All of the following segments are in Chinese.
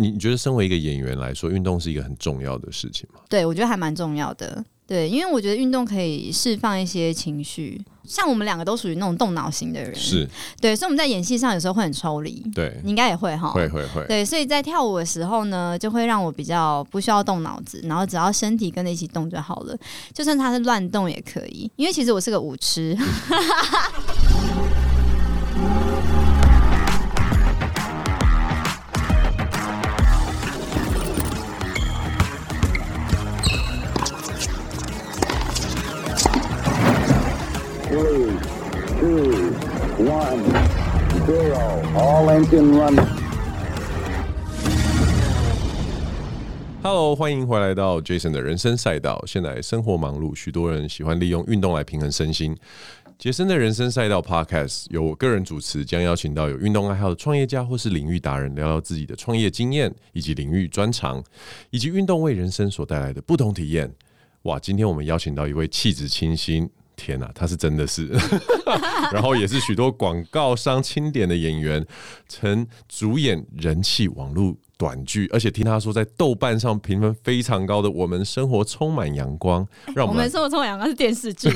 你觉得身为一个演员来说，运动是一个很重要的事情吗？对，我觉得还蛮重要的。对，因为我觉得运动可以释放一些情绪，像我们两个都属于那种动脑型的人，是对，所以我们在演戏上有时候会很抽离。对，你应该也会哈，会会会。对，所以在跳舞的时候呢，就会让我比较不需要动脑子，然后只要身体跟着一起动就好了，就算它是乱动也可以，因为其实我是个舞痴。Hello，欢迎回来到 Jason 的人生赛道。现在生活忙碌，许多人喜欢利用运动来平衡身心。杰森的人生赛道 Podcast 由我个人主持，将邀请到有运动爱好的创业家或是领域达人，聊聊自己的创业经验以及领域专长，以及运动为人生所带来的不同体验。哇，今天我们邀请到一位气质清新。天呐，他是真的是，然后也是许多广告商钦点的演员，曾主演人气网络短剧，而且听他说在豆瓣上评分非常高的《我们生活充满阳光》，让我们，我们生活充满阳光是电视剧，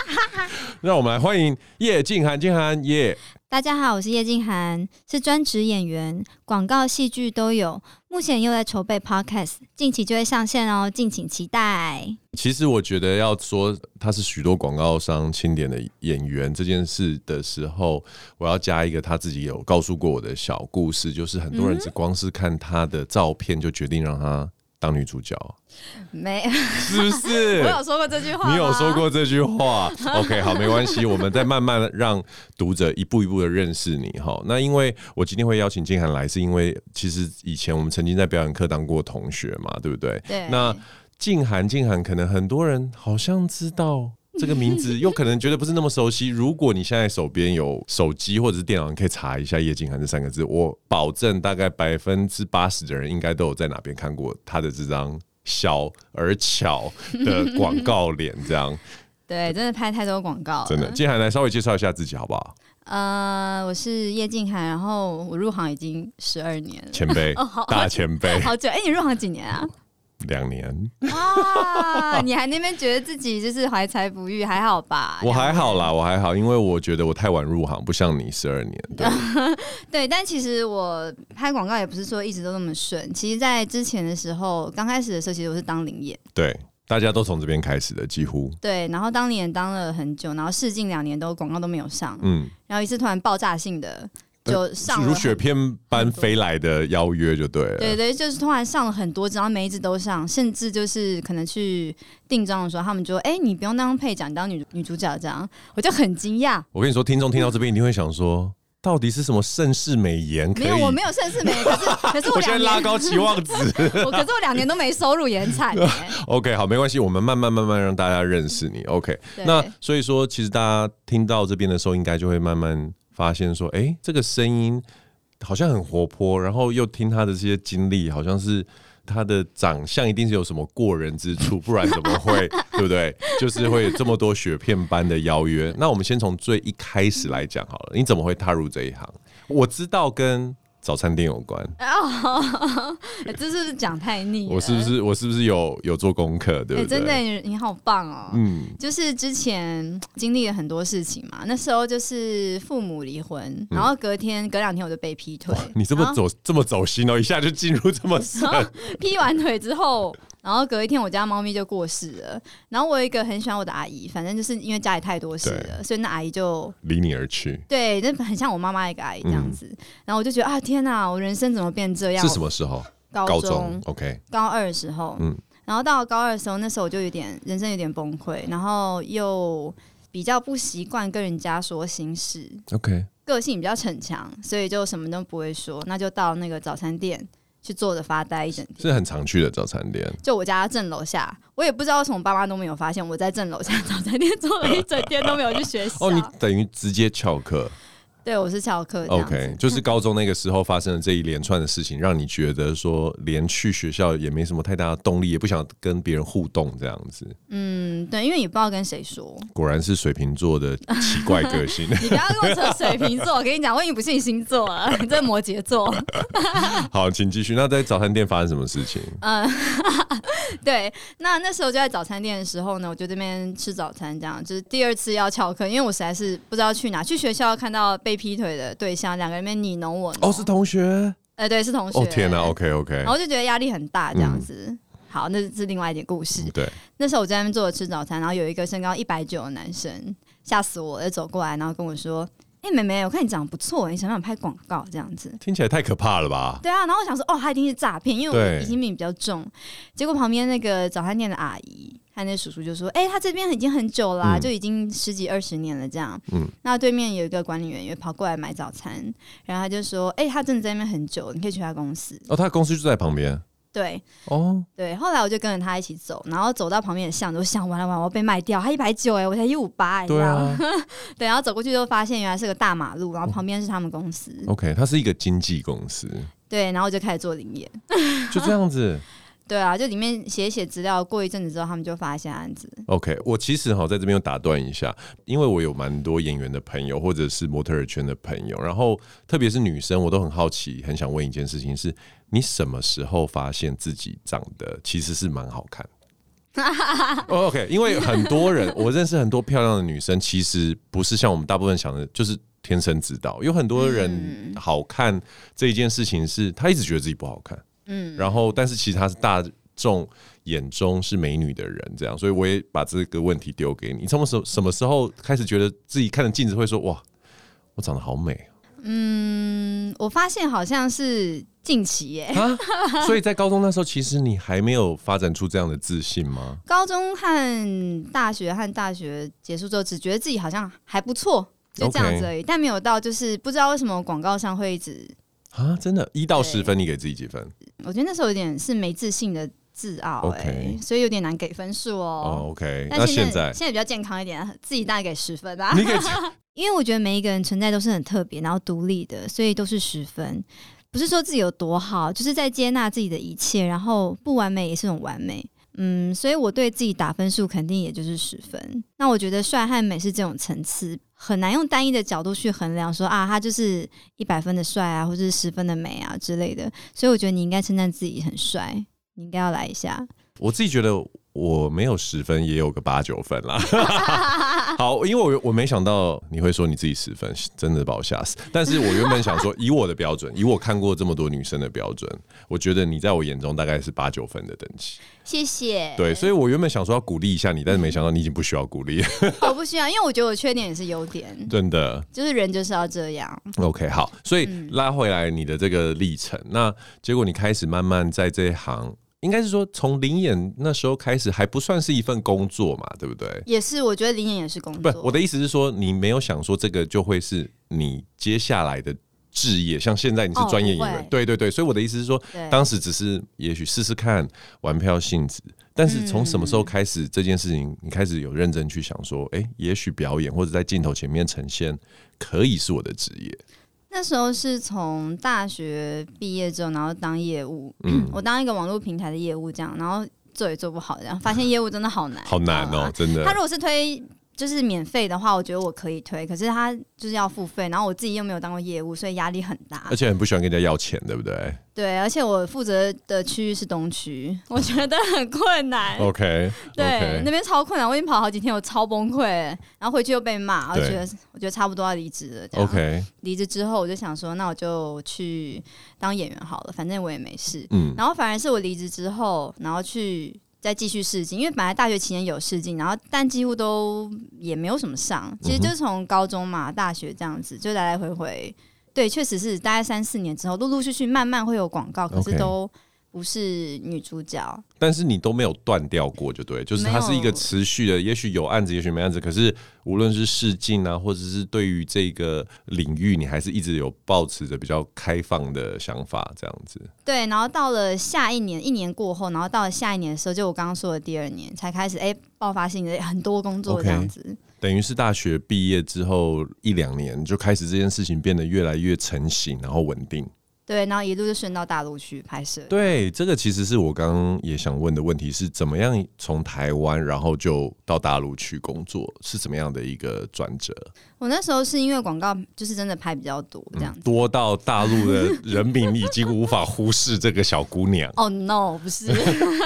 让我们来欢迎叶静涵，静涵耶。大家好，我是叶静涵，是专职演员，广告、戏剧都有。目前又在筹备 Podcast，近期就会上线哦，敬请期待。其实我觉得要说他是许多广告商钦点的演员这件事的时候，我要加一个他自己有告诉过我的小故事，就是很多人只光是看他的照片就决定让他。当女主角没是不是？我有说过这句话，你有说过这句话。OK，好，没关系，我们再慢慢让读者一步一步的认识你哈。那因为我今天会邀请静涵来，是因为其实以前我们曾经在表演课当过同学嘛，对不对？对。那静涵，静涵，可能很多人好像知道。这个名字又可能觉得不是那么熟悉。如果你现在手边有手机或者是电脑，你可以查一下叶静涵这三个字。我保证，大概百分之八十的人应该都有在哪边看过他的这张小而巧的广告脸。这样，对，真的拍太多广告了。真的，静涵来稍微介绍一下自己好不好？呃，我是叶静涵，然后我入行已经十二年了，前辈，大前辈，好久。哎，你入行几年啊？两年啊！你还那边觉得自己就是怀才不遇，还好吧？我还好啦，我还好，因为我觉得我太晚入行，不像你十二年。对，对，但其实我拍广告也不是说一直都那么顺。其实，在之前的时候，刚开始的时候，其实我是当零演。对，大家都从这边开始的，几乎。对，然后当年当了很久，然后试镜两年都广告都没有上。嗯，然后一次突然爆炸性的。就上如雪片般飞来的邀约就对了，对对，就是突然上了很多，然后每一只都上，甚至就是可能去定妆的时候，他们就说：“哎、欸，你不用当配角，你当女女主角这样。”我就很惊讶。我跟你说，听众听到这边一定会想说，到底是什么盛世美颜？没有，我没有盛世美颜，可是可是我，我现在拉高期望值，我可是我两年都没收入，也很惨。OK，好，没关系，我们慢慢慢慢让大家认识你。OK，那所以说，其实大家听到这边的时候，应该就会慢慢。发现说，哎、这个声音好像很活泼，然后又听他的这些经历，好像是他的长相一定是有什么过人之处，不然怎么会，对不对？就是会有这么多雪片般的邀约。那我们先从最一开始来讲好了，你怎么会踏入这一行？我知道跟。早餐店有关哦，这是不是讲太腻？我是不是我是不是有有做功课？对不对？欸、真的你，你好棒哦！嗯，就是之前经历了很多事情嘛，那时候就是父母离婚，嗯、然后隔天隔两天我就被劈腿。你这么走这么走心哦，一下就进入这么深。劈完腿之后。然后隔一天，我家猫咪就过世了。然后我有一个很喜欢我的阿姨，反正就是因为家里太多事了，所以那阿姨就离你而去。对，那很像我妈妈一个阿姨这样子。嗯、然后我就觉得啊，天哪，我人生怎么变这样？是什么时候？高中，高中，OK，高二的时候。嗯。然后到了高二的时候，那时候我就有点人生有点崩溃，然后又比较不习惯跟人家说心事。OK。个性比较逞强，所以就什么都不会说。那就到那个早餐店。去坐着发呆一整天，是很常去的早餐店。就我家正楼下，我也不知道为什么爸妈都没有发现我在正楼下早餐店坐了一整天都没有去学习。哦，你等于直接翘课？对，我是翘课。OK，就是高中那个时候发生的这一连串的事情，让你觉得说连去学校也没什么太大的动力，也不想跟别人互动这样子。嗯，对，因为你不知道跟谁说。果然是水瓶座的奇怪个性。你不要跟我说水瓶座，我跟你讲，我已经不信星座了，你这摩羯座。好，请继续。那在早餐店发生什么事情？嗯，对，那那时候就在早餐店的时候呢，我就这边吃早餐，这样就是第二次要翘课，因为我实在是不知道去哪，去学校看到被。劈腿的对象，两个人面你侬我侬。哦，是同学？哎、欸，对，是同学。哦，天哪，OK OK。然后就觉得压力很大，这样子。嗯、好，那是另外一点故事。对，那时候我在那边坐着吃早餐，然后有一个身高一百九的男生，吓死我了，走过来，然后跟我说：“哎、欸，妹妹，我看你长得不错，你想不想拍广告？”这样子听起来太可怕了吧？对啊，然后我想说：“哦，他一定是诈骗，因为我疑心病比较重。”结果旁边那个早餐店的阿姨。他那叔叔就说：“哎、欸，他这边已经很久啦、啊，嗯、就已经十几二十年了这样。嗯，那对面有一个管理员也跑过来买早餐，然后他就说：‘哎、欸，他真的在那边很久，你可以去他公司。’哦，他公司就在旁边。对，哦，对。后来我就跟着他一起走，然后走到旁边的巷子，我想完了完了，我要被卖掉。他一百九，哎，我才一五八，你知道吗？对，然后走过去就发现原来是个大马路，然后旁边是他们公司。哦、OK，它是一个经纪公司。对，然后我就开始做林业，就这样子。对啊，就里面写一写资料，过一阵子之后，他们就发现案子。OK，我其实哈在这边又打断一下，因为我有蛮多演员的朋友，或者是模特儿圈的朋友，然后特别是女生，我都很好奇，很想问一件事情是：是你什么时候发现自己长得其实是蛮好看？OK，因为很多人，我认识很多漂亮的女生，其实不是像我们大部分想的，就是天生知道。有很多人好看这一件事情，是她一直觉得自己不好看。嗯，然后，但是其实她是大众眼中是美女的人，这样，所以我也把这个问题丢给你：你从什么什么时候开始觉得自己看着镜子会说哇，我长得好美？嗯，我发现好像是近期耶。啊，所以在高中那时候，其实你还没有发展出这样的自信吗？高中和大学和大学结束之后，只觉得自己好像还不错，就这样子而已.但没有到就是不知道为什么广告上会一直。啊，真的，一到十分，你给自己几分？我觉得那时候有点是没自信的自傲，哎，所以有点难给分数哦。OK，那现在现在比较健康一点，自己大概给十分啊。你给，因为我觉得每一个人存在都是很特别，然后独立的，所以都是十分。不是说自己有多好，就是在接纳自己的一切，然后不完美也是种完美。嗯，所以我对自己打分数肯定也就是十分。那我觉得帅和美是这种层次，很难用单一的角度去衡量说，啊，他就是一百分的帅啊，或者是十分的美啊之类的。所以我觉得你应该称赞自己很帅，你应该要来一下。我自己觉得。我没有十分，也有个八九分啦。好，因为我我没想到你会说你自己十分，真的把我吓死。但是我原本想说，以我的标准，以我看过这么多女生的标准，我觉得你在我眼中大概是八九分的等级。谢谢。对，所以我原本想说要鼓励一下你，但是没想到你已经不需要鼓励。我不需要，因为我觉得我缺点也是优点。真的，就是人就是要这样。OK，好，所以拉回来你的这个历程，嗯、那结果你开始慢慢在这一行。应该是说，从灵演那时候开始，还不算是一份工作嘛，对不对？也是，我觉得灵演也是工作。不，我的意思是说，你没有想说这个就会是你接下来的职业，像现在你是专业演员，哦、对对对。所以我的意思是说，当时只是也许试试看玩票性质，但是从什么时候开始这件事情，你开始有认真去想说，哎、欸，也许表演或者在镜头前面呈现，可以是我的职业。那时候是从大学毕业之后，然后当业务，嗯，我当一个网络平台的业务，这样，然后做也做不好，这样，发现业务真的好难，好难哦，真的。他如果是推。就是免费的话，我觉得我可以推，可是他就是要付费，然后我自己又没有当过业务，所以压力很大，而且很不喜欢跟人家要钱，对不对？对，而且我负责的区域是东区，我觉得很困难。OK，对，okay. 那边超困难，我已经跑好几天，我超崩溃，然后回去又被骂，我觉得我觉得差不多要离职了。OK，离职之后我就想说，那我就去当演员好了，反正我也没事。嗯，然后反而是我离职之后，然后去。再继续试镜，因为本来大学期间有试镜，然后但几乎都也没有什么上。其实就是从高中嘛，大学这样子，就来来回回。对，确实是大概三四年之后，陆陆续续慢慢会有广告，可是都。不是女主角，但是你都没有断掉过，就对，就是它是一个持续的，也许有案子，也许没案子，可是无论是试镜啊，或者是对于这个领域，你还是一直有抱持着比较开放的想法，这样子。对，然后到了下一年，一年过后，然后到了下一年的时候，就我刚刚说的第二年，才开始哎、欸、爆发性的很多工作这样子。Okay. 等于是大学毕业之后一两年就开始这件事情变得越来越成型，然后稳定。对，然后一路就顺到大陆去拍摄。对，这个其实是我刚刚也想问的问题是，怎么样从台湾然后就到大陆去工作，是怎么样的一个转折？我那时候是因为广告就是真的拍比较多，这样、嗯、多到大陆的人民已经无法忽视这个小姑娘。哦、oh, no，不是，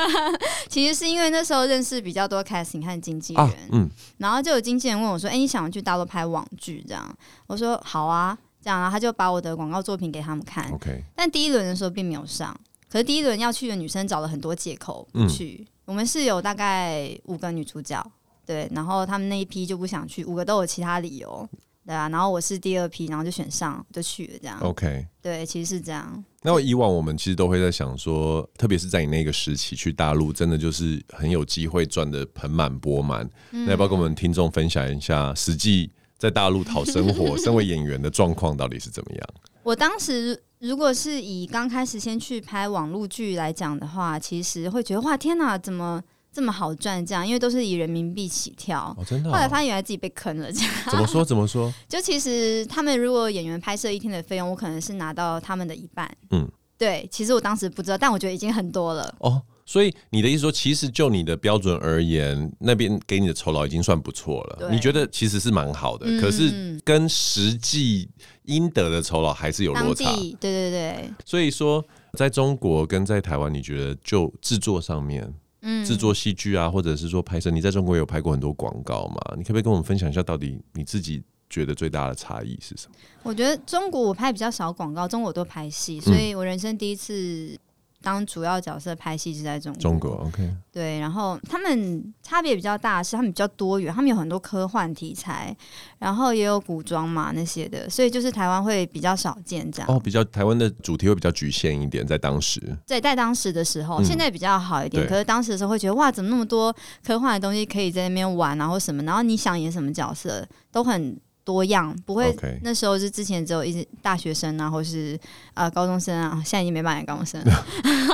其实是因为那时候认识比较多 casting 和经纪人、啊，嗯，然后就有经纪人问我说：“哎、欸，你想去大陆拍网剧？”这样，我说：“好啊。”这样，然后他就把我的广告作品给他们看。Okay. 但第一轮的时候并没有上。可是第一轮要去的女生找了很多借口不去。嗯、我们是有大概五个女主角，对，然后他们那一批就不想去，五个都有其他理由，对啊。然后我是第二批，然后就选上就去了，这样。OK，对，其实是这样。那我以往我们其实都会在想说，特别是在你那个时期去大陆，真的就是很有机会赚的盆满钵满。嗯、那要不要跟我们听众分享一下实际？在大陆讨生活，身为演员的状况到底是怎么样？我当时如果是以刚开始先去拍网络剧来讲的话，其实会觉得哇天哪，怎么这么好赚？这样，因为都是以人民币起跳。哦，真的哦？后来发现原来自己被坑了，这样。怎么说？怎么说？就其实他们如果演员拍摄一天的费用，我可能是拿到他们的一半。嗯，对。其实我当时不知道，但我觉得已经很多了。哦。所以你的意思说，其实就你的标准而言，那边给你的酬劳已经算不错了。你觉得其实是蛮好的，嗯、可是跟实际应得的酬劳还是有落差。对对对。所以说，在中国跟在台湾，你觉得就制作上面，嗯，制作戏剧啊，或者是说拍摄，你在中国有拍过很多广告吗？你可不可以跟我们分享一下，到底你自己觉得最大的差异是什么？我觉得中国我拍比较少广告，中国都拍戏，所以我人生第一次。当主要角色拍戏是在中国，中国 OK，对，然后他们差别比较大，是他们比较多元，他们有很多科幻题材，然后也有古装嘛那些的，所以就是台湾会比较少见这样。哦，比较台湾的主题会比较局限一点，在当时。对，在当时的时候，现在比较好一点，嗯、可是当时的时候会觉得哇，怎么那么多科幻的东西可以在那边玩，然后什么，然后你想演什么角色都很。多样不会那时候是之前只有一些大学生啊，或是呃高中生啊，现在已经没办法高中生，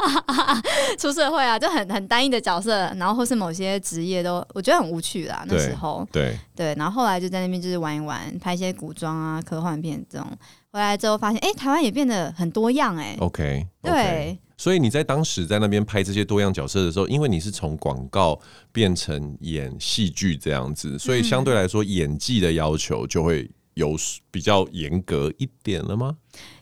出社会啊就很很单一的角色，然后或是某些职业都我觉得很无趣啦。那时候对对，然后后来就在那边就是玩一玩，拍一些古装啊、科幻片这种，回来之后发现哎、欸，台湾也变得很多样哎、欸。OK，, okay. 对。所以你在当时在那边拍这些多样角色的时候，因为你是从广告变成演戏剧这样子，所以相对来说演技的要求就会有比较严格一点了吗？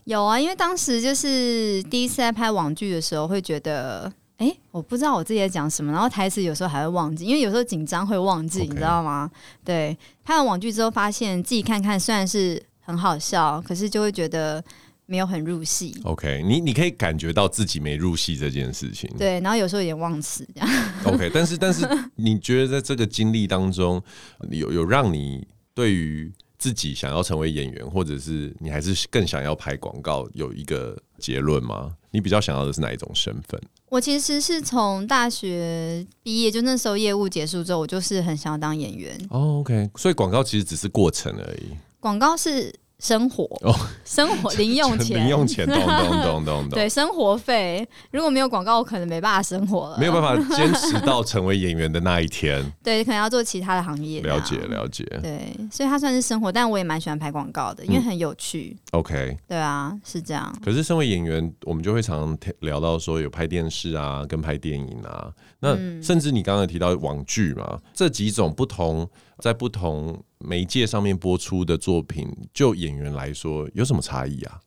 有啊，因为当时就是第一次在拍网剧的时候，会觉得，哎、欸，我不知道我自己在讲什么，然后台词有时候还会忘记，因为有时候紧张会忘记.你知道吗？对，拍完网剧之后，发现自己看看虽然是很好笑，可是就会觉得。没有很入戏。OK，你你可以感觉到自己没入戏这件事情。对，然后有时候有点忘词这样。OK，但是 但是你觉得在这个经历当中，有有让你对于自己想要成为演员，或者是你还是更想要拍广告，有一个结论吗？你比较想要的是哪一种身份？我其实是从大学毕业，就那时候业务结束之后，我就是很想要当演员。哦，OK，所以广告其实只是过程而已。广告是。生活哦，生活 零用钱，零用钱，咚咚咚咚咚。对，生活费如果没有广告，我可能没办法生活了，没有办法坚持到成为演员的那一天。对，可能要做其他的行业。了解，了解。对，所以它算是生活，但我也蛮喜欢拍广告的，因为很有趣。嗯、OK。对啊，是这样。可是身为演员，我们就会常常聊到说有拍电视啊，跟拍电影啊，那甚至你刚刚提到网剧嘛，这几种不同。在不同媒介上面播出的作品，就演员来说有什么差异啊？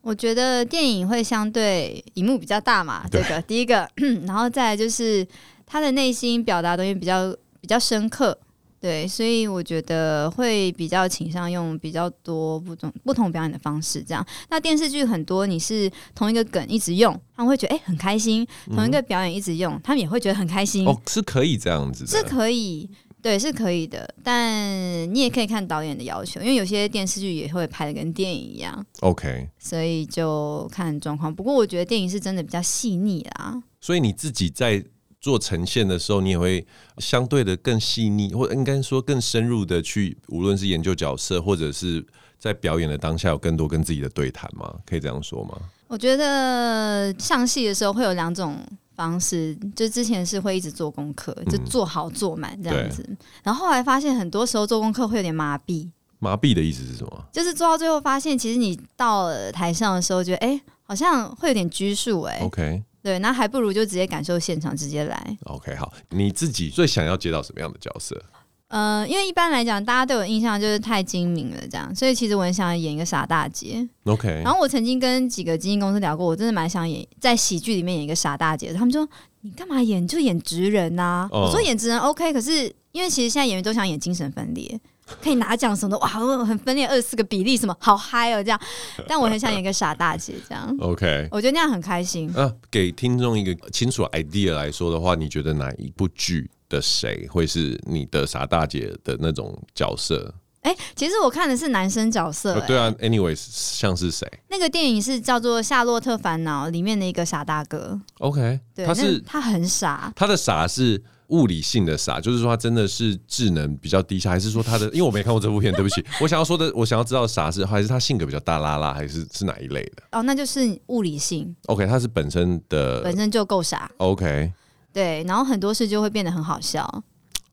我觉得电影会相对荧幕比较大嘛，这个第一个，然后再来就是他的内心表达东西比较比较深刻，对，所以我觉得会比较倾向用比较多不同不同表演的方式这样。那电视剧很多你是同一个梗一直用，他们会觉得哎、欸、很开心；同一个表演一直用，他们也会觉得很开心。哦，是可以这样子的，是可以。对，是可以的，但你也可以看导演的要求，因为有些电视剧也会拍的跟电影一样。OK，所以就看状况。不过我觉得电影是真的比较细腻啦。所以你自己在做呈现的时候，你也会相对的更细腻，或应该说更深入的去，无论是研究角色，或者是在表演的当下有更多跟自己的对谈吗？可以这样说吗？我觉得上戏的时候会有两种。方式，就之前是会一直做功课，就做好做满这样子。嗯、然后后来发现，很多时候做功课会有点麻痹。麻痹的意思是什么？就是做到最后发现，其实你到了台上的时候，觉得哎、欸，好像会有点拘束哎。OK，对，那还不如就直接感受现场，直接来。OK，好，你自己最想要接到什么样的角色？呃，因为一般来讲，大家对我印象就是太精明了，这样，所以其实我很想演一个傻大姐。OK，然后我曾经跟几个经纪公司聊过，我真的蛮想演在喜剧里面演一个傻大姐。他们说你干嘛演？就演直人呐、啊。Oh. 我说演直人 OK，可是因为其实现在演员都想演精神分裂，可以拿奖什么的，哇，很分裂二十四个比例什么，好嗨哦这样。但我很想演一个傻大姐这样。OK，我觉得那样很开心。啊，给听众一个清楚 idea 来说的话，你觉得哪一部剧？的谁会是你的傻大姐的那种角色？哎、欸，其实我看的是男生角色、欸。对啊，anyways，像是谁？那个电影是叫做《夏洛特烦恼》里面的一个傻大哥。OK，对，他是他很傻。他的傻是物理性的傻，就是说他真的是智能比较低下，还是说他的？因为我没看过这部片，对不起。我想要说的，我想要知道傻是还是他性格比较大拉拉，还是是哪一类的？哦，那就是物理性。OK，他是本身的本身就够傻。OK，对，然后很多事就会变得很好笑。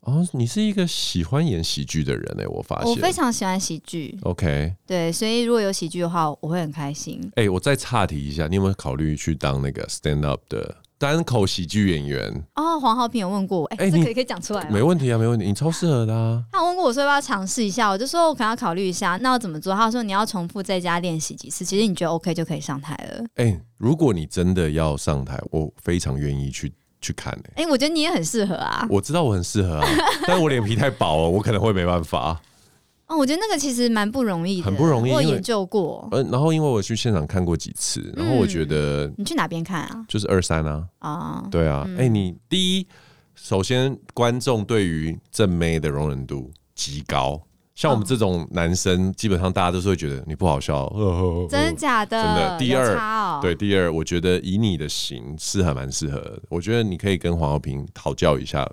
哦，你是一个喜欢演喜剧的人哎、欸，我发现我非常喜欢喜剧。OK，对，所以如果有喜剧的话，我会很开心。哎、欸，我再岔题一下，你有没有考虑去当那个 stand up 的单口喜剧演员？哦，黄浩平有问过我，哎、这可以可以讲出来吗？没问题啊，没问题，你超适合的啊。他问过我说要不要尝试一下，我就说我可能要考虑一下。那要怎么做？他说你要重复在家练习几次，其实你觉得 OK 就可以上台了。哎、欸，如果你真的要上台，我非常愿意去。去看？哎、欸，我觉得你也很适合啊。我知道我很适合啊，但是我脸皮太薄了，我可能会没办法。哦，我觉得那个其实蛮不容易的，很不容易。我研究过。嗯，然后因为我去现场看过几次，然后我觉得、嗯、你去哪边看啊？就是二三啊。啊，对啊。哎、嗯欸，你第一，首先观众对于正妹的容忍度极高。像我们这种男生，基本上大家都是会觉得你不好笑，真的假的？真的。第二，哦、对，第二，我觉得以你的型是还蛮适合的。我觉得你可以跟黄浩平讨教一下，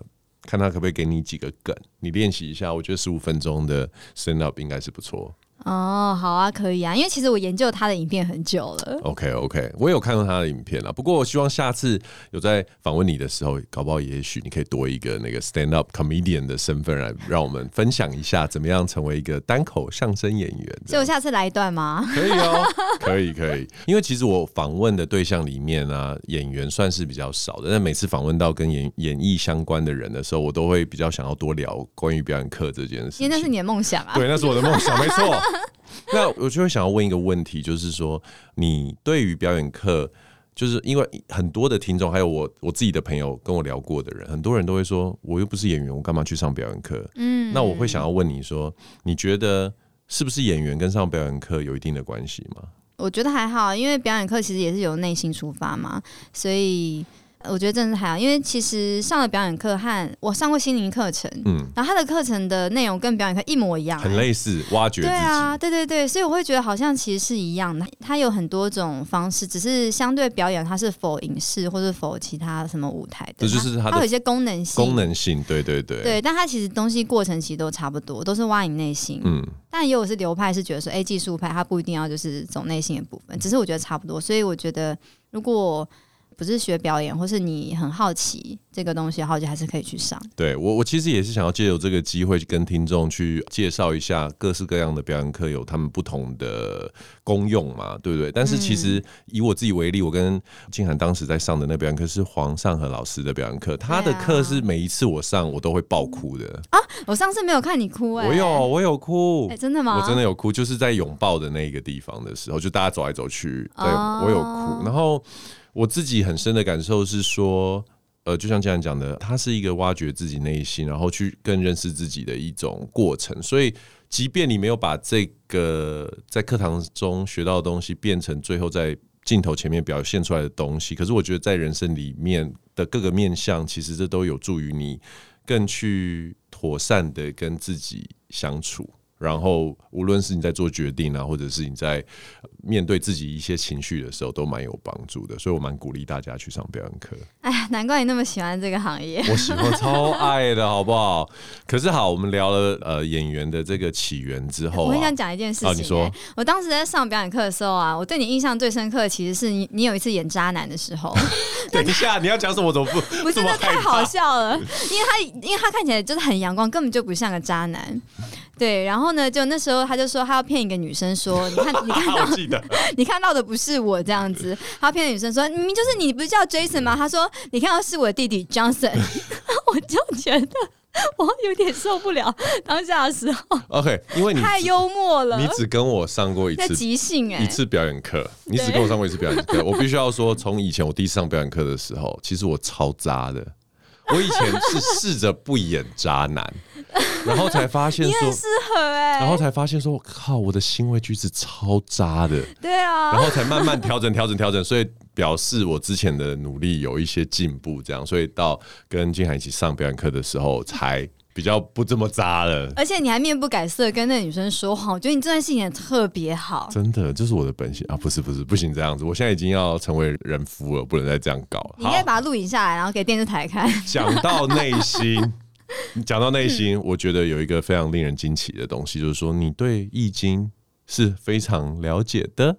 看他可不可以给你几个梗，你练习一下。我觉得十五分钟的 stand up 应该是不错。哦，好啊，可以啊，因为其实我研究他的影片很久了。OK OK，我有看到他的影片啊。不过我希望下次有在访问你的时候，搞不好也许你可以多一个那个 stand up comedian 的身份来让我们分享一下，怎么样成为一个单口相声演员。所以我下次来一段吗？可以哦，可以可以。因为其实我访问的对象里面啊，演员算是比较少的。但每次访问到跟演演艺相关的人的时候，我都会比较想要多聊关于表演课这件事。因为那是你的梦想啊。对，那是我的梦想，没错。那我就会想要问一个问题，就是说，你对于表演课，就是因为很多的听众，还有我我自己的朋友跟我聊过的人，很多人都会说，我又不是演员，我干嘛去上表演课？嗯，那我会想要问你说，你觉得是不是演员跟上表演课有一定的关系吗？我觉得还好，因为表演课其实也是由内心出发嘛，所以。我觉得真的是还好，因为其实上了表演课和我上过心灵课程，嗯，然后他的课程的内容跟表演课一模一样，欸，很类似，挖掘。对啊，对对对，所以我会觉得好像其实是一样的。它有很多种方式，只是相对表演，它是否影视或者否其他什么舞台的，这就是它，有一些功能性，功能性，对对对，对。但它其实东西过程其实都差不多，都是挖你内心，嗯。但也有是流派是觉得说，哎，技术派它不一定要就是走内心的部分，只是我觉得差不多。所以我觉得如果。不是学表演，或是你很好奇这个东西，好奇还是可以去上。对我，我其实也是想要借由这个机会，跟听众去介绍一下各式各样的表演课有他们不同的功用嘛，对不对？但是其实以我自己为例，我跟静涵当时在上的那表演课是黄尚和老师的表演课，他的课是每一次我上我都会爆哭的啊！我上次没有看你哭哎、欸，我有我有哭，哎、欸，真的吗？我真的有哭，就是在拥抱的那个地方的时候，就大家走来走去，对、哦、我有哭，然后。我自己很深的感受是说，呃，就像这样讲的，它是一个挖掘自己内心，然后去更认识自己的一种过程。所以，即便你没有把这个在课堂中学到的东西变成最后在镜头前面表现出来的东西，可是我觉得在人生里面的各个面向，其实这都有助于你更去妥善的跟自己相处。然后无论是你在做决定啊，或者是你在面对自己一些情绪的时候，都蛮有帮助的。所以我蛮鼓励大家去上表演课。哎呀，难怪你那么喜欢这个行业。我喜欢，超爱的，好不好？可是好，我们聊了呃演员的这个起源之后、啊，我很想讲一件事情、欸。你说，我当时在上表演课的时候啊，我对你印象最深刻的其实是你，你有一次演渣男的时候。等一下，你要讲什么？我怎么不？不是，那太好笑了，因为他因为他看起来就是很阳光，根本就不像个渣男。对，然后呢，就那时候他就说他要骗一个女生说，你看你看到 你看到的不是我这样子，他骗女生说明明就是你，不是叫 Jason 吗？他说你看到是我的弟弟 Johnson，我就觉得我有点受不了当下的时候。OK，因为你太幽默了，你只跟我上过一次即兴哎、欸，一次表演课，你只跟我上过一次表演课，我必须要说，从以前我第一次上表演课的时候，其实我超渣的。我以前是试着不演渣男，然后才发现说适合哎、欸，然后才发现说，靠，我的行为举止超渣的，对啊，然后才慢慢调整调整调整，所以表示我之前的努力有一些进步，这样，所以到跟靖涵一起上表演课的时候才。比较不这么渣了，而且你还面不改色跟那个女生说话，我觉得你这段戏演特别好。真的，这是我的本性啊！不是不是，不行这样子，我现在已经要成为人夫了，不能再这样搞了。你应该把它录影下来，然后给电视台看。讲到内心，讲到内心，我觉得有一个非常令人惊奇的东西，就是说你对易经是非常了解的。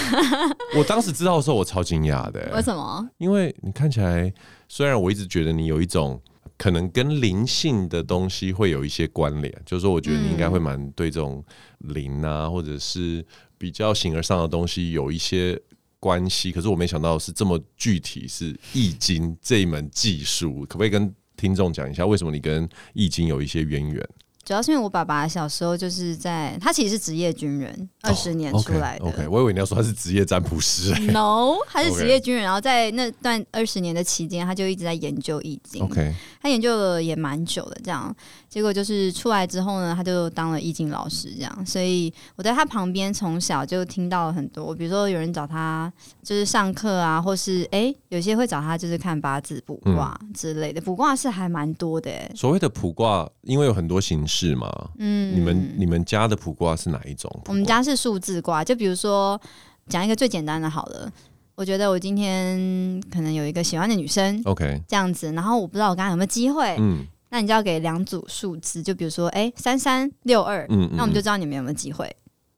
我当时知道的时候，我超惊讶的。为什么？因为你看起来，虽然我一直觉得你有一种。可能跟灵性的东西会有一些关联，就是说，我觉得你应该会蛮对这种灵啊，或者是比较形而上的东西有一些关系。可是我没想到是这么具体，是易经这一门技术，可不可以跟听众讲一下，为什么你跟易经有一些渊源？主要是因为我爸爸小时候就是在，他其实是职业军人，二十年出来的。Oh, OK. 我以为你要说他是职业占卜师。No，他是职业军人，然后在那段二十年的期间，他就一直在研究易经。OK，他研究了也蛮久的，这样。结果就是出来之后呢，他就当了易经老师，这样。所以我在他旁边从小就听到了很多，比如说有人找他就是上课啊，或是哎、欸，有些会找他就是看八字卜卦之类的。卜卦是还蛮多的、欸。所谓的卜卦，因为有很多形式嘛。嗯，你们你们家的卜卦是哪一种？我们家是数字卦，就比如说讲一个最简单的好了。我觉得我今天可能有一个喜欢的女生，OK，这样子，然后我不知道我刚刚有没有机会，嗯。那你就要给两组数字，就比如说，哎，三三六二，嗯，那我们就知道你们有没有机会。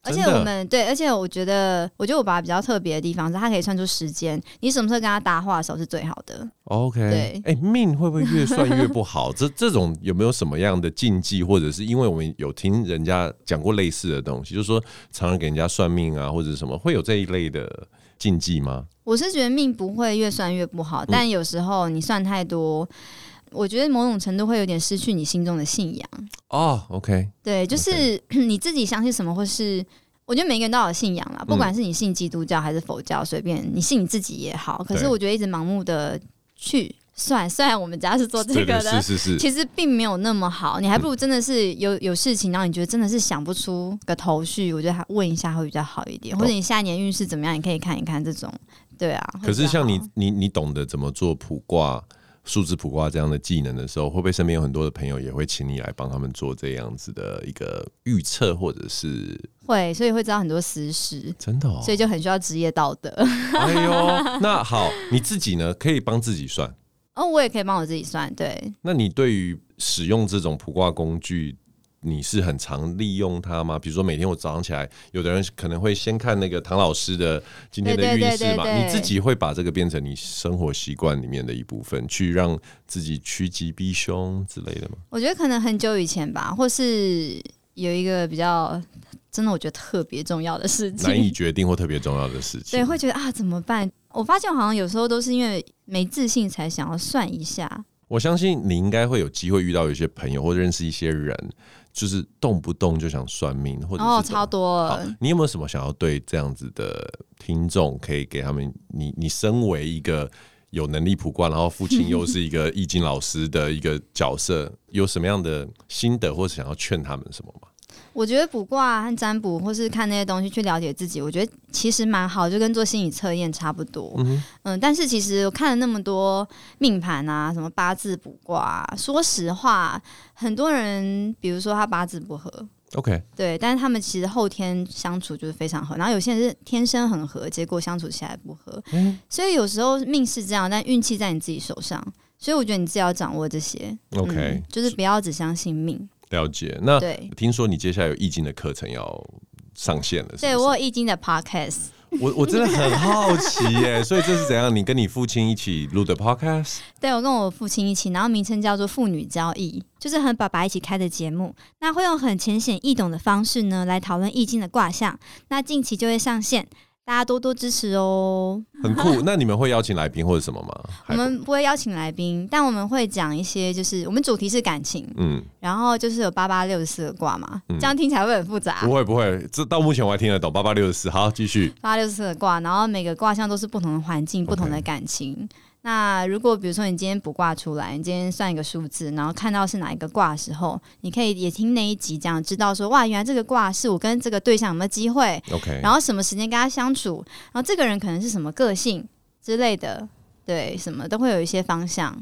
而且我们对，而且我觉得，我觉得我爸爸比较特别的地方是，他可以算出时间，你什么时候跟他搭话的时候是最好的。OK，对，哎，命会不会越算越不好？这这种有没有什么样的禁忌，或者是因为我们有听人家讲过类似的东西，就是说常常给人家算命啊，或者什么，会有这一类的禁忌吗？我是觉得命不会越算越不好，但有时候你算太多。我觉得某种程度会有点失去你心中的信仰哦。Oh, OK，对，就是 Okay. 你自己相信什么，或是我觉得每个人都有信仰啦，不管是你信基督教还是佛教，随便你信你自己也好。可是我觉得一直盲目的去算，虽然我们家是做这个的，是是是，其实并没有那么好。你还不如真的是有有事情，然后你觉得真的是想不出个头绪，我觉得还问一下会比较好一点。或者你下一年运势怎么样，你可以看一看这种。对啊，可是像你你你懂得怎么做卜卦？数字卜卦这样的技能的时候，会不会身边有很多的朋友也会请你来帮他们做这样子的一个预测，或者是会，所以会知道很多私事，真的，哦，所以就很需要职业道德。哎呦，那好，你自己呢？可以帮自己算 哦，我也可以帮我自己算。对，那你对于使用这种卜卦工具？你是很常利用它吗？比如说每天我早上起来，有的人可能会先看那个唐老师的今天的运势嘛。你自己会把这个变成你生活习惯里面的一部分，去让自己趋吉避凶之类的吗？我觉得可能很久以前吧，或是有一个比较真的我觉得特别重要的事情，难以决定或特别重要的事情，对，会觉得啊怎么办？我发现好像有时候都是因为没自信才想要算一下。我相信你应该会有机会遇到有些朋友或者认识一些人。就是动不动就想算命，或者是哦，超多。你有没有什么想要对这样子的听众，可以给他们？你你身为一个有能力卜卦，然后父亲又是一个易经老师的一个角色，有什么样的心得，或者想要劝他们什么吗？我觉得卜卦和占卜，或是看那些东西去了解自己，我觉得其实蛮好，就跟做心理测验差不多。嗯但是其实我看了那么多命盘啊，什么八字卜卦啊，说实话，很多人比如说他八字不合，OK，对，但是他们其实后天相处就是非常合，然后有些人是天生很合，结果相处起来不合。嗯，所以有时候命是这样，但运气在你自己手上。所以我觉得你自己要掌握这些。OK，嗯，就是不要只相信命。了解。那对，听说你接下来有易经的课程要上线了是是？对，我有易经的 Podcast。我我真的很好奇耶，所以这是怎样？你跟你父亲一起录的 podcast？对，我跟我父亲一起，然后名称叫做《父女交易》，就是和爸爸一起开的节目。那会用很浅显易懂的方式呢，来讨论易经的卦象。那近期就会上线。大家多多支持哦，很酷。那你们会邀请来宾或者什么吗？我们不会邀请来宾，但我们会讲一些，就是我们主题是感情，嗯，然后就是有八八六十四个卦嘛，嗯，这样听起来会很复杂。不会不会，这到目前我还听得懂八八六十四。好，继续。八八六十四个卦，然后每个卦象都是不同的环境，不同的感情。Okay. 那如果比如说你今天卜卦出来，你今天算一个数字，然后看到是哪一个卦的时候，你可以也听那一集，这样知道说哇，原来这个卦是我跟这个对象有没有机会？OK，然后什么时间跟他相处，然后这个人可能是什么个性之类的，对，什么都会有一些方向。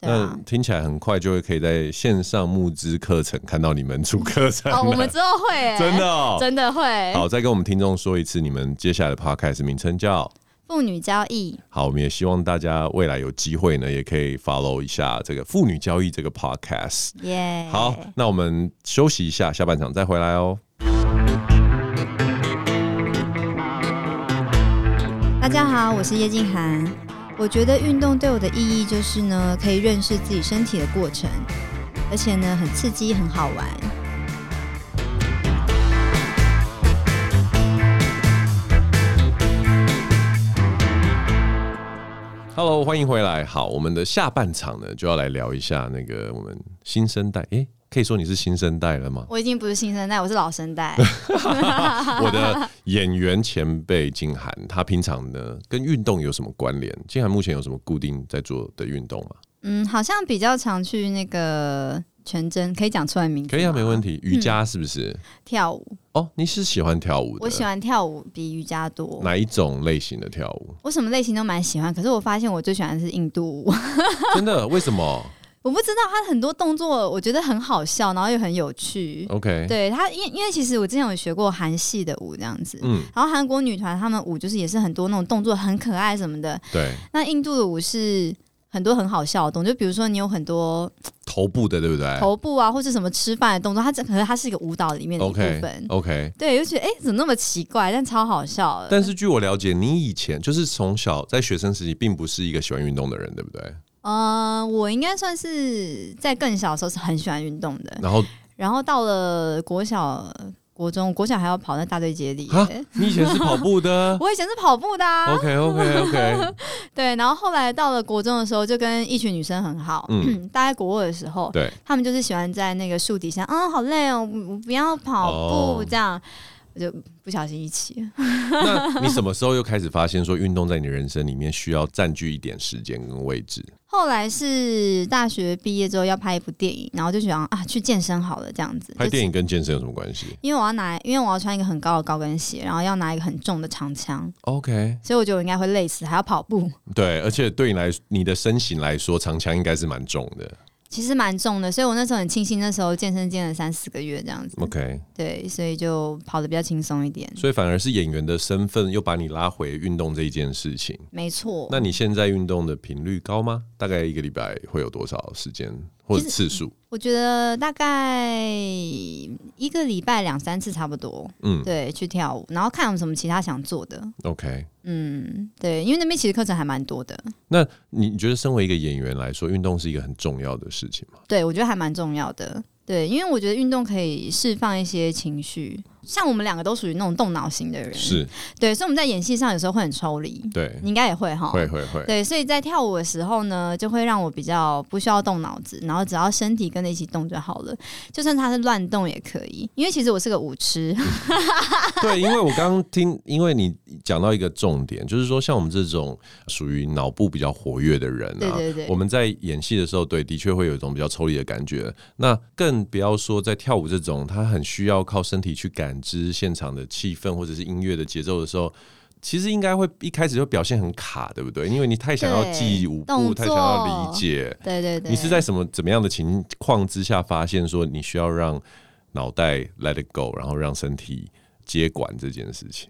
那听起来很快就会可以在线上募资课程看到你们出课程哦，我们之后会、欸、真的、哦、真的会。好，再跟我们听众说一次，你们接下来的 Podcast 名称叫。父女交易，好，我们也希望大家未来有机会呢，也可以 follow 一下这个妇女交易这个 podcast。耶，好，那我们休息一下，下半场再回来哦。大家好，我是叶静涵。我觉得运动对我的意义就是呢，可以认识自己身体的过程，而且呢，很刺激，很好玩。Hello，欢迎回来。好，我们的下半场呢，就要来聊一下那个我们新生代。诶，可以说你是新生代了吗？我已经不是新生代，我是老生代。我的演员前辈金涵，他平常呢跟运动有什么关联？金涵目前有什么固定在做的运动吗？嗯，好像比较常去那个。全真可以讲出来名字，可以啊，没问题。瑜伽是不是？嗯、跳舞哦，你是喜欢跳舞的？我喜欢跳舞比瑜伽多。哪一种类型的跳舞？我什么类型都蛮喜欢，可是我发现我最喜欢的是印度舞。真的？为什么？我不知道，他很多动作我觉得很好笑，然后又很有趣。OK，对他，因因为其实我之前有学过韩系的舞这样子，嗯，然后韩国女团她们舞就是也是很多那种动作很可爱什么的。对，那印度的舞是。很多很好笑的动作，就比如说你有很多头部的，对不对？头部啊，或是什么吃饭的动作，它这可能它是一个舞蹈里面的一部分。OK，, okay 对，就觉得哎、欸，怎么那么奇怪？但超好笑的。但是据我了解，你以前就是从小在学生时期，并不是一个喜欢运动的人，对不对？呃，我应该算是在更小的时候是很喜欢运动的。然后，然后到了国小。国中、国小还要跑在大队接力。你以前是跑步的？我以前是跑步的、啊。OK OK OK。对，然后后来到了国中的时候，就跟一群女生很好。嗯。大概国二的时候，对，他们就是喜欢在那个树底下，嗯，好累哦，我不要跑步、哦、这样。就不小心一起。那你什么时候又开始发现说运动在你人生里面需要占据一点时间跟位置？后来是大学毕业之后要拍一部电影，然后就想啊，去健身好了这样子。拍电影跟健身有什么关系？因为我要拿，因为我要穿一个很高的高跟鞋，然后要拿一个很重的长枪。OK，所以我觉得我应该会累死，还要跑步。对，而且对你来，你的身形来说，长枪应该是蛮重的。其实蛮重的，所以我那时候很庆幸，那时候健身健了三四个月这样子。OK，对，所以就跑得比较轻松一点。所以反而是演员的身份又把你拉回运动这一件事情。没错。那你现在运动的频率高吗？大概一个礼拜会有多少时间？或者次数，我觉得大概一个礼拜两三次差不多。嗯，对，去跳舞，然后看有什么其他想做的。OK，嗯，对，因为那边其实课程还蛮多的。那你觉得身为一个演员来说，运动是一个很重要的事情吗？对，我觉得还蛮重要的。对，因为我觉得运动可以释放一些情绪。像我们两个都属于那种动脑型的人，是对，所以我们在演戏上有时候会很抽离。对，你应该也会哈，会会会。对，所以在跳舞的时候呢，就会让我比较不需要动脑子，然后只要身体跟着一起动就好了。就算他是乱动也可以，因为其实我是个舞痴。对，因为我刚刚听，因为你讲到一个重点，就是说像我们这种属于脑部比较活跃的人啊，对对对，我们在演戏的时候，对，的确会有一种比较抽离的感觉。那更不要说在跳舞这种，他很需要靠身体去感知现场的气氛或者是音乐的节奏的时候，其实应该会一开始就表现很卡，对不对？因为你太想要记舞步，太想要理解。对对对。你是在什么怎么样的情况之下发现说你需要让脑袋 let it go，然后让身体接管这件事情？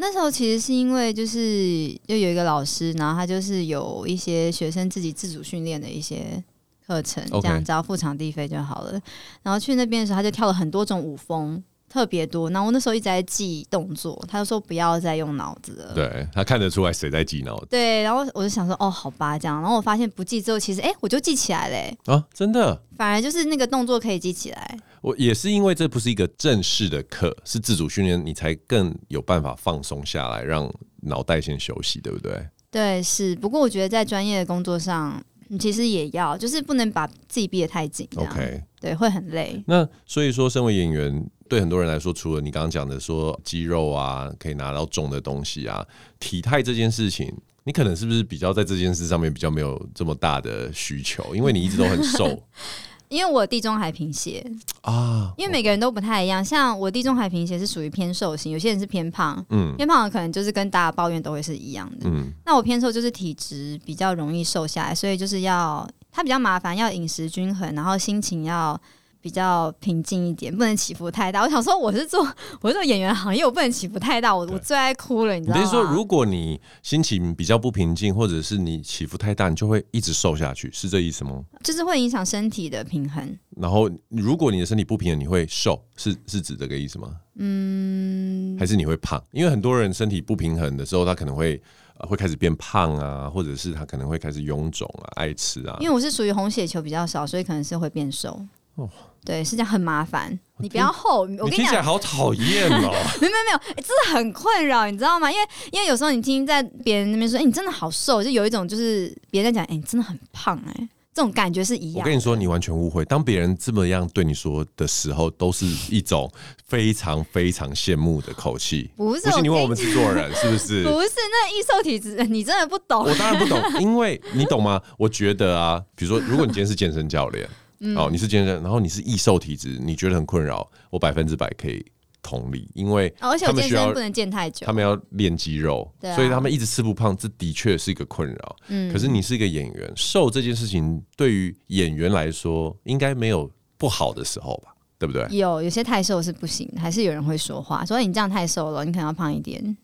那时候其实是因为就是又有一个老师，然后他就是有一些学生自己自主训练的一些课程这样只要付场地费就好了。然后去那边的时候，他就跳了很多种舞风。特别多，然后我那时候一直在记动作，他就说不要再用脑子了。对，他看得出来谁在记脑子。对，然后我就想说，哦，好吧，这样。然后我发现不记之后，其实哎，我就记起来嘞。啊，真的？反而就是那个动作可以记起来。我也是因为这不是一个正式的课，是自主训练，你才更有办法放松下来，让脑袋先休息，对不对？对，是。不过我觉得在专业的工作上。你其实也要，就是不能把自己逼得太紧。OK，对，会很累。那所以说，身为演员，对很多人来说，除了你刚刚讲的说肌肉啊，可以拿到重的东西啊，体态这件事情，你可能是不是比较在这件事上面比较没有这么大的需求？因为你一直都很瘦。因为我地中海贫血啊，因为每个人都不太一样。像我地中海贫血是属于偏瘦型，有些人是偏胖，嗯，偏胖的可能就是跟大家抱怨都会是一样的，嗯。那我偏瘦就是体质比较容易瘦下来，所以就是要它比较麻烦，要饮食均衡，然后心情要。比较平静一点，不能起伏太大。我想说，我是做我是做演员行业，我不能起伏太大。我我最爱哭了，你知道吗？说，如果你心情比较不平静，或者是你起伏太大，你就会一直瘦下去，是这意思吗？就是会影响身体的平衡。然后，如果你的身体不平衡，你会瘦，是是指这个意思吗？嗯，还是你会胖？因为很多人身体不平衡的时候，他可能会会开始变胖啊，或者是他可能会开始臃肿啊，爱吃啊。因为我是属于红血球比较少，所以可能是会变瘦。哦。对，是这样很麻烦。你不要厚，我跟你讲，听起来好讨厌哦。没有没有没有，欸，这是很困扰，你知道吗？因为因为有时候你听在别人那边说，哎，欸，你真的好瘦，就有一种就是别人在讲，哎，欸，你真的很胖，欸，哎，这种感觉是一样。我跟你说，你完全误会。当别人这么样对你说的时候，都是一种非常非常羡慕的口气。不是，不是你问我们制作人是不是？不是，那易瘦体质，你真的不懂。我当然不懂，因为你懂吗？我觉得啊，比如说，如果你今天是健身教练。嗯、哦，你是健身，然后你是易瘦体质，你觉得很困扰，我百分之百可以同理，因为而且我健身不能健太久，他们要练肌肉，啊，所以他们一直吃不胖，这的确是一个困扰。嗯，可是你是一个演员，瘦这件事情对于演员来说，应该没有不好的时候吧？对不对？有有些太瘦是不行，还是有人会说话，所以你这样太瘦了，你可能要胖一点。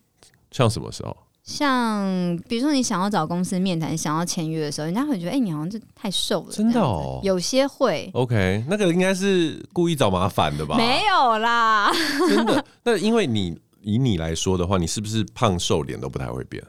像什么时候？像比如说，你想要找公司面谈，想要签约的时候，人家会觉得，哎、欸，你好像这太瘦了。真的哦，有些会。OK，那个应该是故意找麻烦的吧？没有啦，真的。那因为你以你来说的话，你是不是胖瘦脸都不太会变？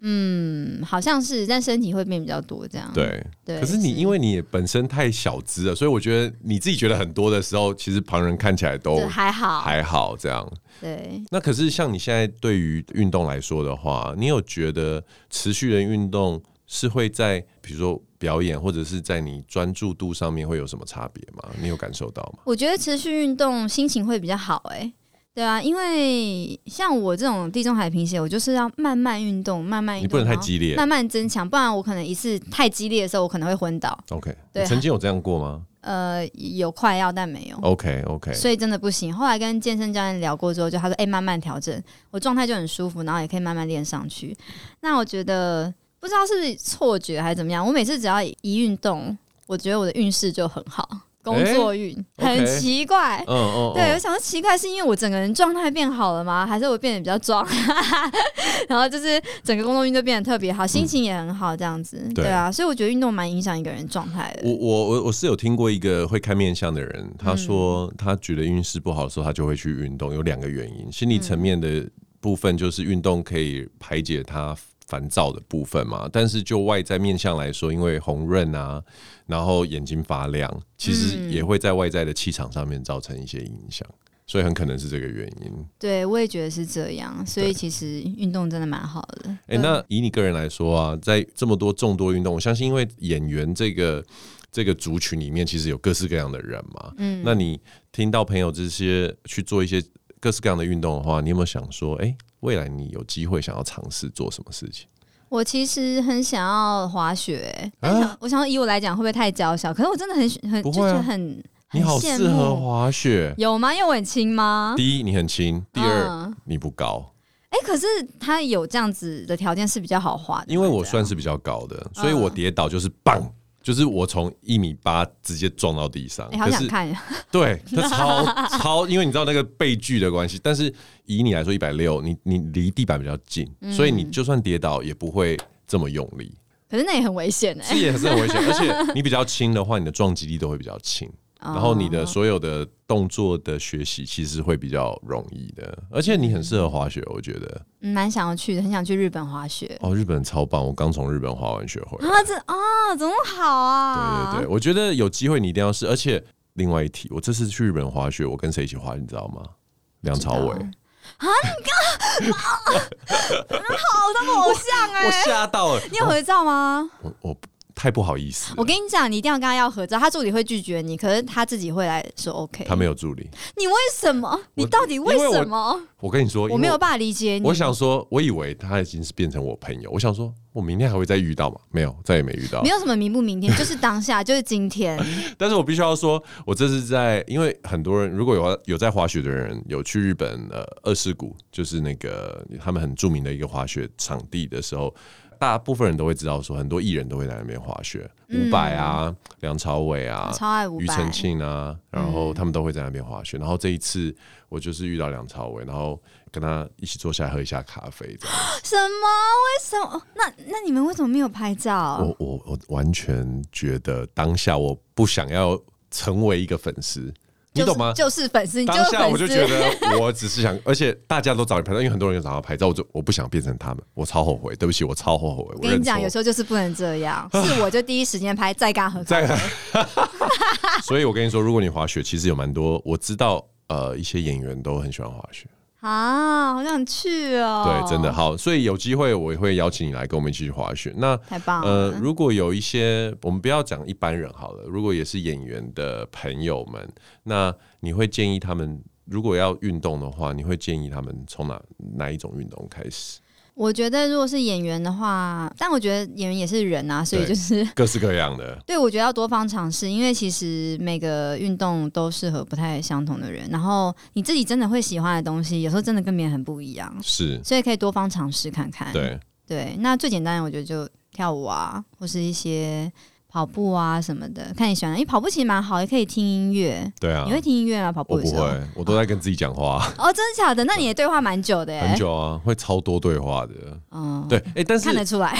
嗯，好像是，但身体会变比较多这样。对对。可是你因为你本身太小资了，所以我觉得你自己觉得很多的时候，其实旁人看起来都还好，还好这样。对。那可是像你现在对于运动来说的话，你有觉得持续的运动是会在比如说表演或者是在你专注度上面会有什么差别吗？你有感受到吗？我觉得持续运动心情会比较好哎、欸。对啊，因为像我这种地中海贫血，我就是要慢慢运动，慢慢运动，你不能太激烈，慢慢增强，不然我可能一次太激烈的时候，我可能会昏倒。OK，对，曾经有这样过吗？呃，有快要，但没有。OK OK，所以真的不行。后来跟健身教练聊过之后，就他说：“哎、欸，慢慢调整，我状态就很舒服，然后也可以慢慢练上去。”那我觉得不知道是不是错觉还是怎么样，我每次只要一运动，我觉得我的运势就很好。工作运、欸、很奇怪，嗯嗯，对，我想说奇怪，是因为我整个人状态变好了吗？还是我变得比较壮？然后就是整个工作运就变得特别好，心情也很好，这样子、嗯对，对啊，所以我觉得运动蛮影响一个人状态的。我我我我是有听过一个会看面相的人，他说他觉得运势不好的时候，他就会去运动，有两个原因，心理层面的部分就是运动可以排解他。烦躁的部分嘛，但是就外在面相来说，因为红润啊，然后眼睛发亮，其实也会在外在的气场上面造成一些影响，所以很可能是这个原因。对，我也觉得是这样，所以其实运动真的蛮好的。哎、欸，那以你个人来说啊，在这么多众多运动，我相信因为演员这个这个族群里面，其实有各式各样的人嘛。嗯，那你听到朋友这些去做一些各式各样的运动的话，你有没有想说，哎、欸？未来你有机会想要尝试做什么事情？我其实很想要滑雪，欸，啊，我想以我来讲会不会太娇小？可是我真的很很，啊，就是很，你好适合滑雪，有吗？因为我很轻吗？第一你很轻，第二，嗯，你不高。哎，欸，可是他有这样子的条件是比较好滑的，因为我算是比较高的，所以我跌倒就是棒。就是我从一米八直接撞到地上。你好想看呀？对，它超超，因为你知道那个被距的关系。但是以你来说，一百六，你你离地板比较近，嗯，所以你就算跌倒也不会这么用力。可是那也很危险哎，是也是很危险，而且 你比较轻的话，你的撞击力都会比较轻。然后你的所有的动作的学习其实会比较容易的，而且你很适合滑雪，我觉得。嗯，蛮想要去的，很想去日本滑雪。哦，日本超棒！我刚从日本滑完雪回来。啊，这啊，怎么好啊？对对对，我觉得有机会你一定要试。而且另外一题，我这次去日本滑雪，我跟谁一起滑？你知道吗？梁朝伟。啊，你干嘛，好他们偶像哎、欸！我吓到了。你有合照吗？我我。太不好意思，我跟你讲，你一定要跟他要合照，他助理会拒绝你，可是他自己会来说 OK。他没有助理，你为什么？你到底为什么？我，我跟你说，我没有办法理解你。我想说，我以为他已经是变成我朋友，我想说，我明天还会再遇到吗？没有，再也没遇到。没有什么明不明天，就是当下，就是今天。但是我必须要说，我这是在，因为很多人如果有有在滑雪的人，有去日本的二世谷，就是那个他们很著名的一个滑雪场地的时候。大部分人都会知道，说很多艺人都会在那边滑雪，伍佰啊、梁朝伟啊、庾澄庆啊，然后他们都会在那边滑雪。然后这一次我就是遇到梁朝伟，然后跟他一起坐下来喝一下咖啡。什么？为什么？那那你们为什么没有拍照？我我我完全觉得当下我不想要成为一个粉丝。你懂吗？就是粉丝。当下我就觉得，我只是想，而且大家都找你拍照，因为很多人找他拍照，我就我不想变成他们，我超后悔。对不起，我超后悔。我跟你讲，有时候就是不能这样，是我就第一时间拍，再干和再。所以我跟你说，如果你滑雪，其实有蛮多我知道，呃，一些演员都很喜欢滑雪。啊，好想去哦！对，真的好，所以有机会我也会邀请你来跟我们一起去滑雪。那太棒了。呃，如果有一些，我们不要讲一般人好了，如果也是演员的朋友们，那你会建议他们，如果要运动的话，你会建议他们从哪哪一种运动开始？我觉得如果是演员的话，但我觉得演员也是人啊，所以就是各式各样的。对，我觉得要多方尝试，因为其实每个运动都适合不太相同的人。然后你自己真的会喜欢的东西，有时候真的跟别人很不一样。是，所以可以多方尝试看看。对对，那最简单的，我觉得就跳舞啊，或是一些。跑步啊什么的，看你喜欢的，因为跑步其实蛮好，也可以听音乐。对啊，你会听音乐吗？跑步的时候？我不会，我都在跟自己讲话。哦，真的假的？那你的对话蛮久的耶。很久啊，会超多对话的。嗯，对，哎、欸，但是看得出来。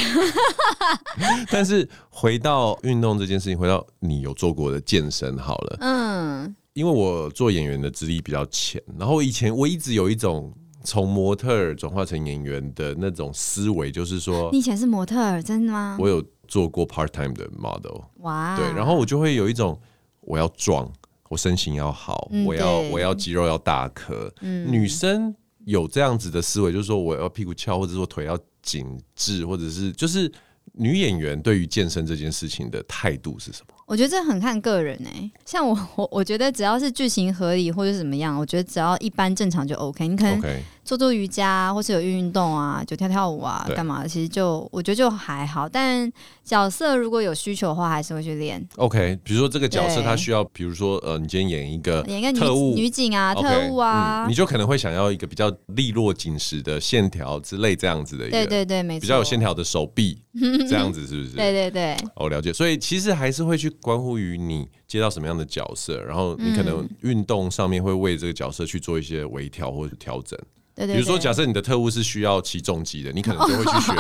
但是回到运动这件事情，回到你有做过的健身好了。嗯，因为我做演员的资历比较浅，然后以前我一直有一种从模特转化成演员的那种思维，就是说，你以前是模特，真的吗？我有。做过 part time 的 model，哇，对，然后我就会有一种我要壮，我身形要好，嗯、我要我要肌肉要大颗。嗯，女生有这样子的思维，就是说我要屁股翘，或者说腿要紧致，或者是就是女演员对于健身这件事情的态度是什么？我觉得这很看个人哎、欸，像我我我觉得只要是剧情合理或者怎么样，我觉得只要一般正常就 OK。你可能。Okay. 做做瑜伽，或是有运运动啊，就跳跳舞啊，干嘛的？其实就我觉得就还好。但角色如果有需求的话，还是会去练。OK，比如说这个角色他需要，比如说呃，你今天演一个演一个特务女警啊，特务啊、嗯，你就可能会想要一个比较利落紧实的线条之类这样子的一个，对对对，没错，比较有线条的手臂这样子是不是？对 对对，我了解。所以其实还是会去关乎于你接到什么样的角色，然后你可能运动上面会为这个角色去做一些微调或者调整。对对对，比如说，假设你的特务是需要骑重机的，你可能就会去学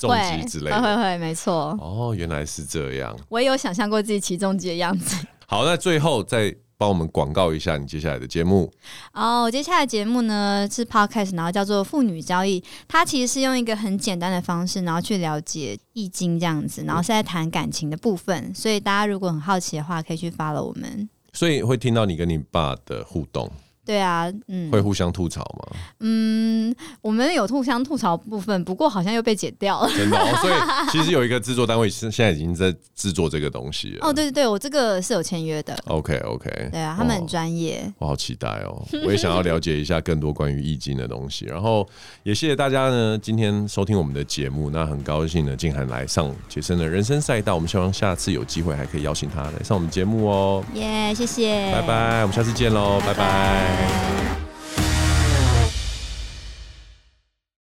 重机之类的。会会会，没错。哦，原来是这样。我也有想象过自己骑重机的样子。好，那最后再帮我们广告一下你接下来的节目。哦，我接下来的节目呢是 Podcast，然后叫做《父女交易》，它其实是用一个很简单的方式，然后去了解易经这样子，然后是在谈感情的部分。所以大家如果很好奇的话，可以去 follow 我们。所以会听到你跟你爸的互动。对啊，嗯，会互相吐槽吗？嗯，我们有互相吐槽部分，不过好像又被剪掉了。真的，哦，所以其实有一个制作单位是现在已经在制作这个东西了。哦，对对对，我这个是有签约的。OK OK，对啊，他们很专业。我好期待哦，我也想要了解一下更多关于易经的东西。然后也谢谢大家呢，今天收听我们的节目。那很高兴呢，静涵来上杰森的人生赛道。我们希望下次有机会还可以邀请他来上我们节目哦。耶，谢谢，拜拜，我们下次见喽，拜拜。拜拜。ね。